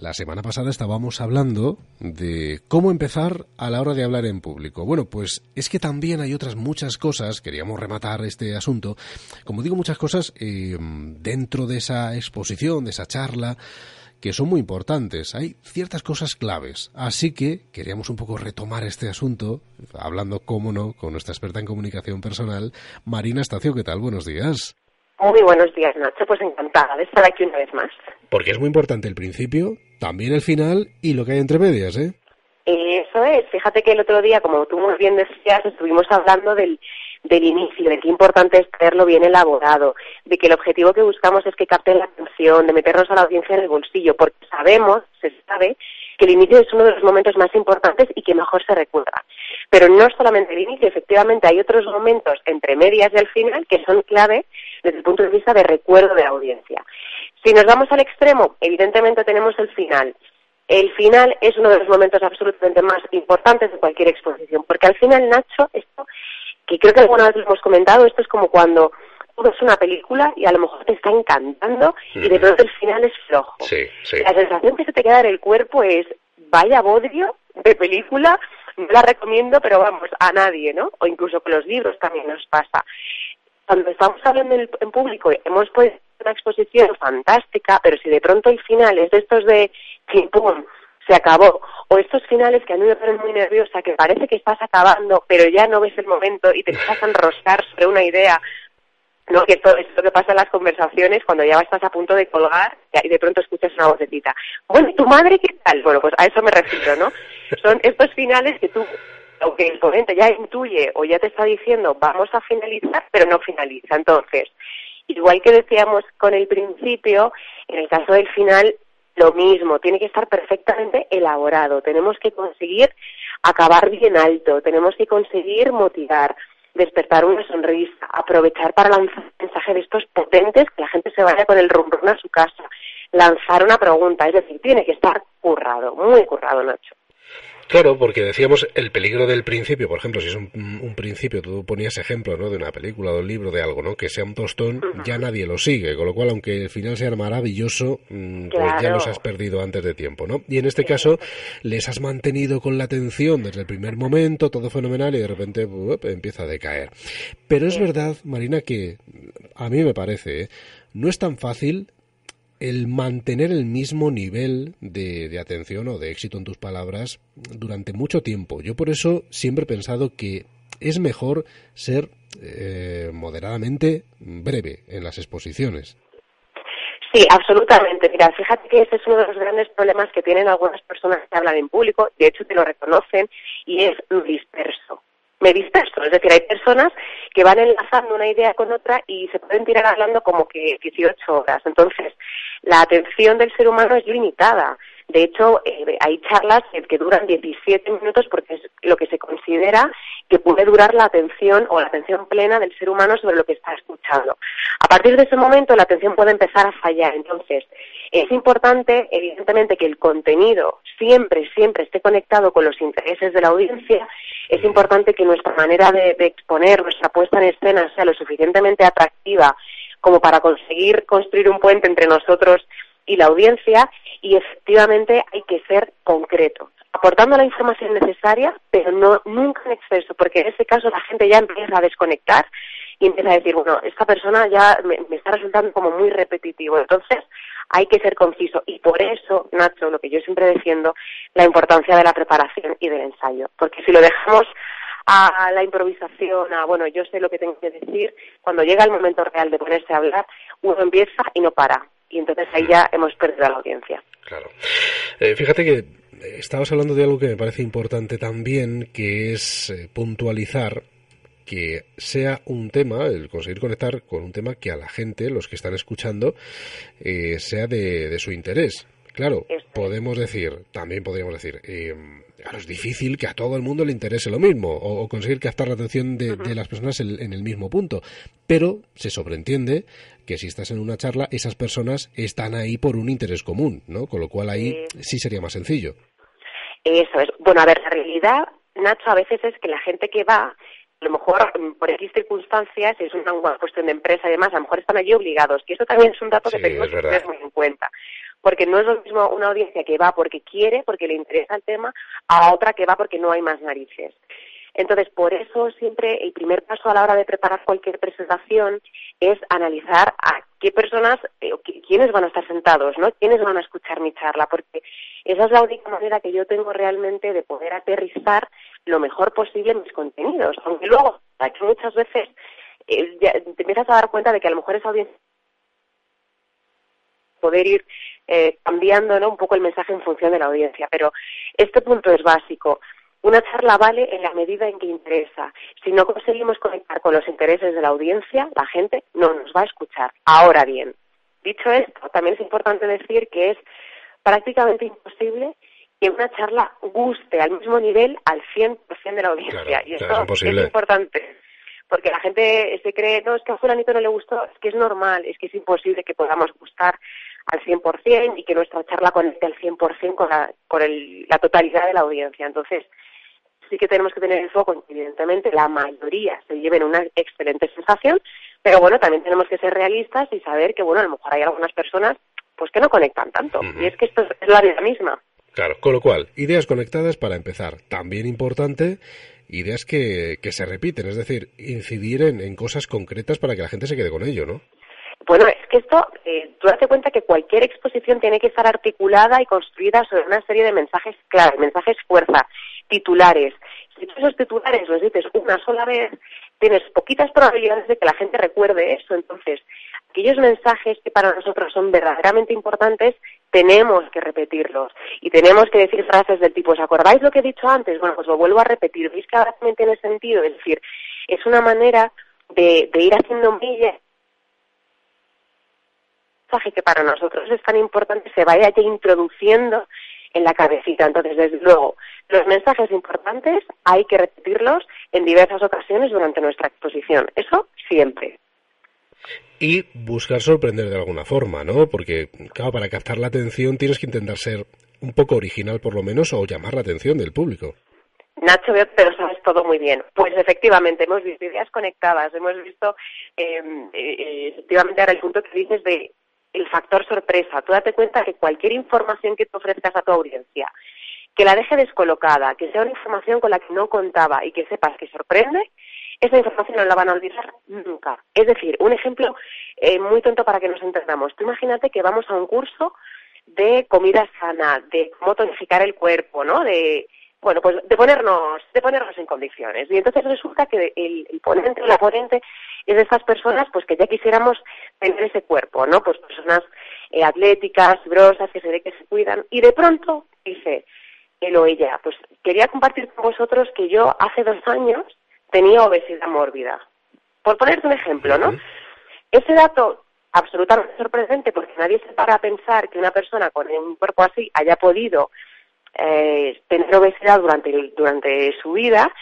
La semana pasada estábamos hablando de cómo empezar a la hora de hablar en público. Bueno, pues es que también hay otras muchas cosas, queríamos rematar este asunto, como digo, muchas cosas eh, dentro de esa exposición, de esa charla, que son muy importantes. Hay ciertas cosas claves. Así que queríamos un poco retomar este asunto, hablando, cómo no, con nuestra experta en comunicación personal, Marina Estacio. ¿Qué tal? Buenos días. Muy buenos días, Nacho. Pues encantada de estar aquí una vez más. Porque es muy importante el principio, también el final y lo que hay entre medias, ¿eh? Eso es. Fíjate que el otro día, como tú muy bien decías, estuvimos hablando del, del inicio, de qué importante es tenerlo bien elaborado, de que el objetivo que buscamos es que capte la atención, de meternos a la audiencia en el bolsillo, porque sabemos, se sabe, que el inicio es uno de los momentos más importantes y que mejor se recuerda. Pero no solamente el inicio, efectivamente hay otros momentos entre medias y el final que son clave desde el punto de vista de recuerdo de la audiencia. Si nos vamos al extremo, evidentemente tenemos el final. El final es uno de los momentos absolutamente más importantes de cualquier exposición, porque al final, Nacho, esto, que creo que alguna vez lo hemos comentado, esto es como cuando tú ves una película y a lo mejor te está encantando y de pronto el final es flojo. La sensación que se te queda en el cuerpo es, vaya bodrio de película, no la recomiendo, pero vamos, a nadie, ¿no? O incluso con los libros también nos pasa. Cuando estamos hablando en, público, hemos puesto una exposición fantástica, pero si de pronto el final es de estos de pum, se acabó, o estos finales que a mí me ponen muy nerviosa, que parece que estás acabando, pero ya no ves el momento y te empiezas a enroscar sobre una idea ¿no? Que esto es lo que pasa en las conversaciones cuando ya estás a punto de colgar y de pronto escuchas una vocecita. Bueno, ¿y tu madre qué tal? Bueno, pues a eso me refiero, ¿no? Son estos finales que tú, aunque el ponente ya intuye o ya te está diciendo vamos a finalizar, pero no finaliza. Entonces, igual que decíamos con el principio, en el caso del final, lo mismo, tiene que estar perfectamente elaborado. Tenemos que conseguir acabar bien alto, tenemos que conseguir motivar despertar una sonrisa, aprovechar para lanzar un mensaje de estos potentes, que la gente se vaya con el rumbo a su casa, lanzar una pregunta, es decir, tiene que estar currado, muy currado, Nacho. Claro, porque decíamos el peligro del principio, por ejemplo, si es un, principio, tú ponías ejemplo, ¿no? De una película, de un libro, de algo, ¿no? Que sea un tostón, ya nadie lo sigue, con lo cual, aunque el final sea maravilloso, mm, pues ya los has perdido antes de tiempo, ¿no? Y en este caso, les has mantenido con la atención desde el primer momento, todo fenomenal, y de repente empieza a decaer. Pero es verdad, Marina, que a mí me parece, ¿eh? no es tan fácil el mantener el mismo nivel de, atención o de éxito en tus palabras durante mucho tiempo. Yo por eso siempre he pensado que es mejor ser eh, moderadamente breve en las exposiciones. Sí, absolutamente. Mira, fíjate que ese es uno de los grandes problemas que tienen algunas personas que hablan en público, de hecho te lo reconocen, y es disperso me disperso. Es decir, hay personas que van enlazando una idea con otra y se pueden tirar hablando como que 18 horas. Entonces, la atención del ser humano es limitada. De hecho, eh, hay charlas que, duran 17 minutos porque es lo que se considera que puede durar la atención o la atención plena del ser humano sobre lo que está escuchando. A partir de ese momento, la atención puede empezar a fallar. Entonces, es importante, evidentemente, que el contenido siempre, siempre esté conectado con los intereses de la audiencia. Es importante que nuestra manera de exponer, nuestra puesta en escena sea lo suficientemente atractiva como para conseguir construir un puente entre nosotros y la audiencia y efectivamente hay que ser concreto, aportando la información necesaria, pero no nunca en exceso, porque en ese caso la gente ya empieza a desconectar y empieza a decir, bueno, esta persona ya me, está resultando como muy repetitivo. Entonces, hay que ser conciso. Y por eso, Nacho, lo que yo siempre defiendo, la importancia de la preparación y del ensayo. Porque si lo dejamos a la improvisación, a, bueno, yo sé lo que tengo que decir, cuando llega el momento real de ponerse a hablar, uno empieza y no para y entonces ahí ya hemos perdido a la audiencia. Claro. Eh, fíjate que estabas hablando de algo que me parece importante también, que es eh, puntualizar que sea un tema, el conseguir conectar con un tema que a la gente, los que están escuchando, eh, sea de, su interés. Claro, podemos decir, también podríamos decir, eh, es difícil que a todo el mundo le interese lo mismo o, conseguir captar la atención de, las personas en, el mismo punto. Pero se sobreentiende que si estás en una charla, esas personas están ahí por un interés común, ¿no? Con lo cual ahí sí sería más sencillo. Eso es. Bueno, a ver, la realidad, Nacho, a veces es que la gente que va a lo mejor mm, por X circunstancias, es una cuestión de empresa y demás, a lo mejor están allí obligados, y eso también es un dato que tenemos que tener muy en cuenta. porque no es lo mismo una audiencia que va porque quiere, porque le interesa el tema, a otra que va porque no hay más narices. Entonces, por eso siempre el primer paso a la hora de preparar cualquier presentación es analizar a qué personas, eh, quiénes van a estar sentados, ¿no? Quiénes van a escuchar mi charla, porque esa es la única manera que yo tengo realmente de poder aterrizar lo mejor posible mis contenidos. Aunque luego, que muchas veces eh, te empiezas a dar cuenta de que a lo mejor esa audiencia poder ir eh, cambiando ¿no? un poco el mensaje en función de la audiencia. Pero este punto es básico. Una charla vale en la medida en que interesa. Si no conseguimos conectar con los intereses de la audiencia, la gente no nos va a escuchar. Ahora bien, dicho esto, también es importante decir que es prácticamente imposible que una charla guste al mismo nivel al 100% de la audiencia. y esto es, es importante porque la gente se cree, no, es que a fulanito no le gustó, es que es normal, es que es imposible que podamos gustar al 100% y que nuestra charla conecte al 100% con, la, con el, la totalidad de la audiencia. Entonces, sí que tenemos que tener el foco en que, evidentemente, la mayoría se lleven una excelente sensación, pero bueno, también tenemos que ser realistas y saber que, bueno, a lo mejor hay algunas personas pues que no conectan tanto. Y es que esto es la vida misma. Claro, con lo cual, ideas conectadas para empezar. También importante ideas que, que se repiten, es decir, incidir en, en, cosas concretas para que la gente se quede con ello, ¿no? Bueno, es que esto, eh, tú date cuenta que cualquier exposición tiene que estar articulada y construida sobre una serie de mensajes clave, mensajes fuerza, titulares. Si tú esos titulares los dices una sola vez, tienes poquitas probabilidades de que la gente recuerde eso. Entonces, aquellos mensajes que para nosotros son verdaderamente importantes, tenemos que repetirlos y tenemos que decir frases del tipo, ¿os acordáis lo que he dicho antes? Bueno, pues lo vuelvo a repetir. ¿Veis que ahora también tiene sentido? Es decir, es una manera de, ir haciendo millas mensaje que para nosotros es tan importante se vaya ya introduciendo en la cabecita. Entonces, desde luego, los mensajes importantes hay que repetirlos en diversas ocasiones durante nuestra exposición. Eso siempre y buscar sorprender de alguna forma, ¿no? Porque, claro, para captar la atención tienes que intentar ser un poco original por lo menos o llamar la atención del público. Nacho, pero sabes todo muy bien. Pues efectivamente, hemos visto ideas conectadas, hemos visto em, eh, efectivamente ahora el punto que dices de el factor sorpresa. Tú date cuenta que cualquier información que te ofrezcas a tu audiencia, que la deje descolocada, que sea una información con la que no contaba y que sepas que sorprende, esa información no la van a olvidar nunca. Es decir, un ejemplo eh, muy tonto para que nos entendamos. Tú imagínate que vamos a un curso de comida sana, de cómo tonificar el cuerpo, ¿no? De, bueno, pues de ponernos, de ponernos en condiciones. Y entonces resulta que el, ponente o la ponente es de esas personas pues que ya quisiéramos tener ese cuerpo, ¿no? Pues personas eh, atléticas, grosas, que se ve que se cuidan. Y de pronto dice él o ella, pues quería compartir con vosotros que yo hace dos años tenía obesidad mórbida. Por ponerte un ejemplo, ¿no? Ese dato absolutamente sorprendente porque nadie se para a pensar que una persona con un cuerpo así haya podido eh, tener obesidad durante, durante su vida,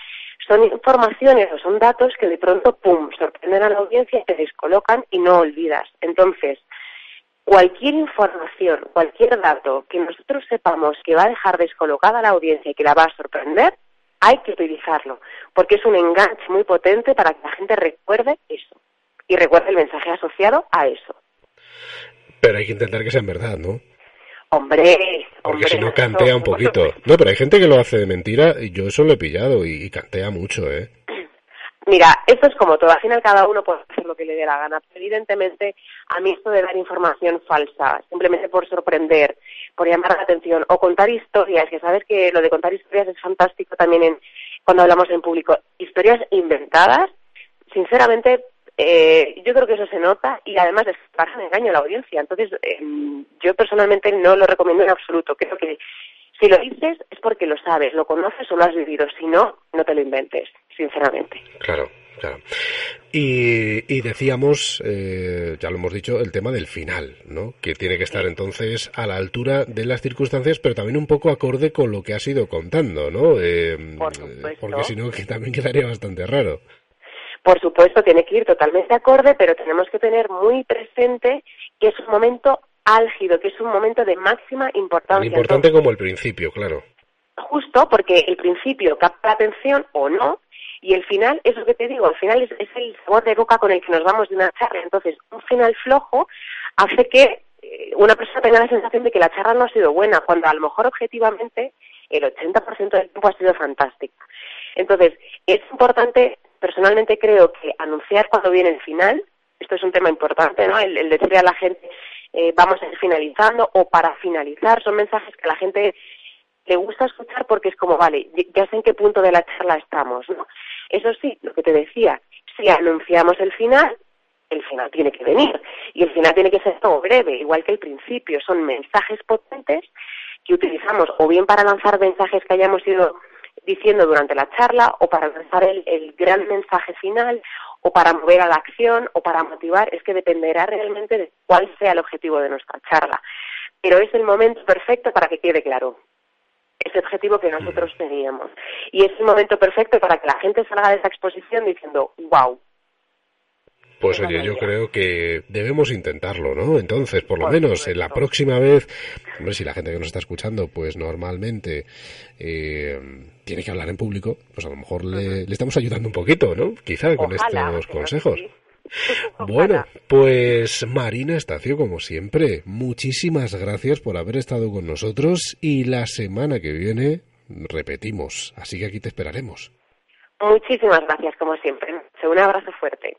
son informaciones o son datos que de pronto, ¡pum!, sorprenden a la audiencia, te descolocan y no olvidas. Entonces, cualquier información, cualquier dato que nosotros sepamos que va a dejar descolocada a la audiencia y que la va a sorprender, hay que utilizarlo, porque es un enganche muy potente para que la gente recuerde eso y recuerde el mensaje asociado a eso. Pero hay que intentar que sea en verdad, ¿no? Hombre, porque si no cantea un poquito. No, pero hay gente que lo hace de mentira y yo eso lo he pillado y, cantea mucho, ¿eh? Mira, esto es como todo, al final cada uno puede hacer lo que le dé la gana. Pero evidentemente, a mí esto de dar información falsa, simplemente por sorprender, por llamar la atención, o contar historias, que sabes que lo de contar historias es fantástico también en, cuando hablamos en público, historias inventadas, sinceramente, eh, yo creo que eso se nota y además es para engaño a la audiencia. Entonces, eh, yo personalmente no lo recomiendo en absoluto. Creo que si lo dices es porque lo sabes, lo conoces o lo has vivido. Si no, no te lo inventes, sinceramente. Claro, claro. Y, decíamos, eh, ya lo hemos dicho, el tema del final, ¿no? Que tiene que estar entonces a la altura de las circunstancias, pero también un poco acorde con lo que has ido contando, ¿no? Eh, porque si no, que también quedaría bastante raro. Por supuesto, tiene que ir totalmente acorde, pero tenemos que tener muy presente que es un momento álgido, que es un momento de máxima importancia. Tan importante como el principio, claro. Justo porque el principio capta la atención o no, y el final, es lo que te digo, al final es, el sabor de boca con el que nos vamos de una charla. Entonces, un final flojo hace que eh, una persona tenga la sensación de que la charla no ha sido buena, cuando a lo mejor objetivamente el 80% del tiempo ha sido fantástica. Entonces, es importante, personalmente creo que anunciar cuando viene el final, esto es un tema importante, ¿no? El, decirle a la gente, eh, vamos a ir finalizando o para finalizar, son mensajes que a la gente le gusta escuchar porque es como, vale, ya sé en qué punto de la charla estamos, ¿no? Eso sí, lo que te decía, si anunciamos el final, el final tiene que venir. Y el final tiene que ser todo breve, igual que el principio. Son mensajes potentes que utilizamos o bien para lanzar mensajes que hayamos ido diciendo durante la charla o para lanzar el, el gran mensaje final o para mover a la acción o para motivar. Es que dependerá realmente de cuál sea el objetivo de nuestra charla. Pero es el momento perfecto para que quede claro ese objetivo que nosotros teníamos. Y es el momento perfecto para que la gente salga de esa exposición diciendo, wow, pues oye, yo creo que debemos intentarlo, ¿no? Entonces, por lo menos en la próxima vez, hombre, si la gente que nos está escuchando, pues normalmente eh, tiene que hablar en público, pues a lo mejor le, estamos ayudando un poquito, ¿no? Quizá con estos consejos. Bueno, pues Marina Estacio, como siempre, muchísimas gracias por haber estado con nosotros y la semana que viene repetimos, así que aquí te esperaremos. Muchísimas gracias, como siempre. Un abrazo fuerte.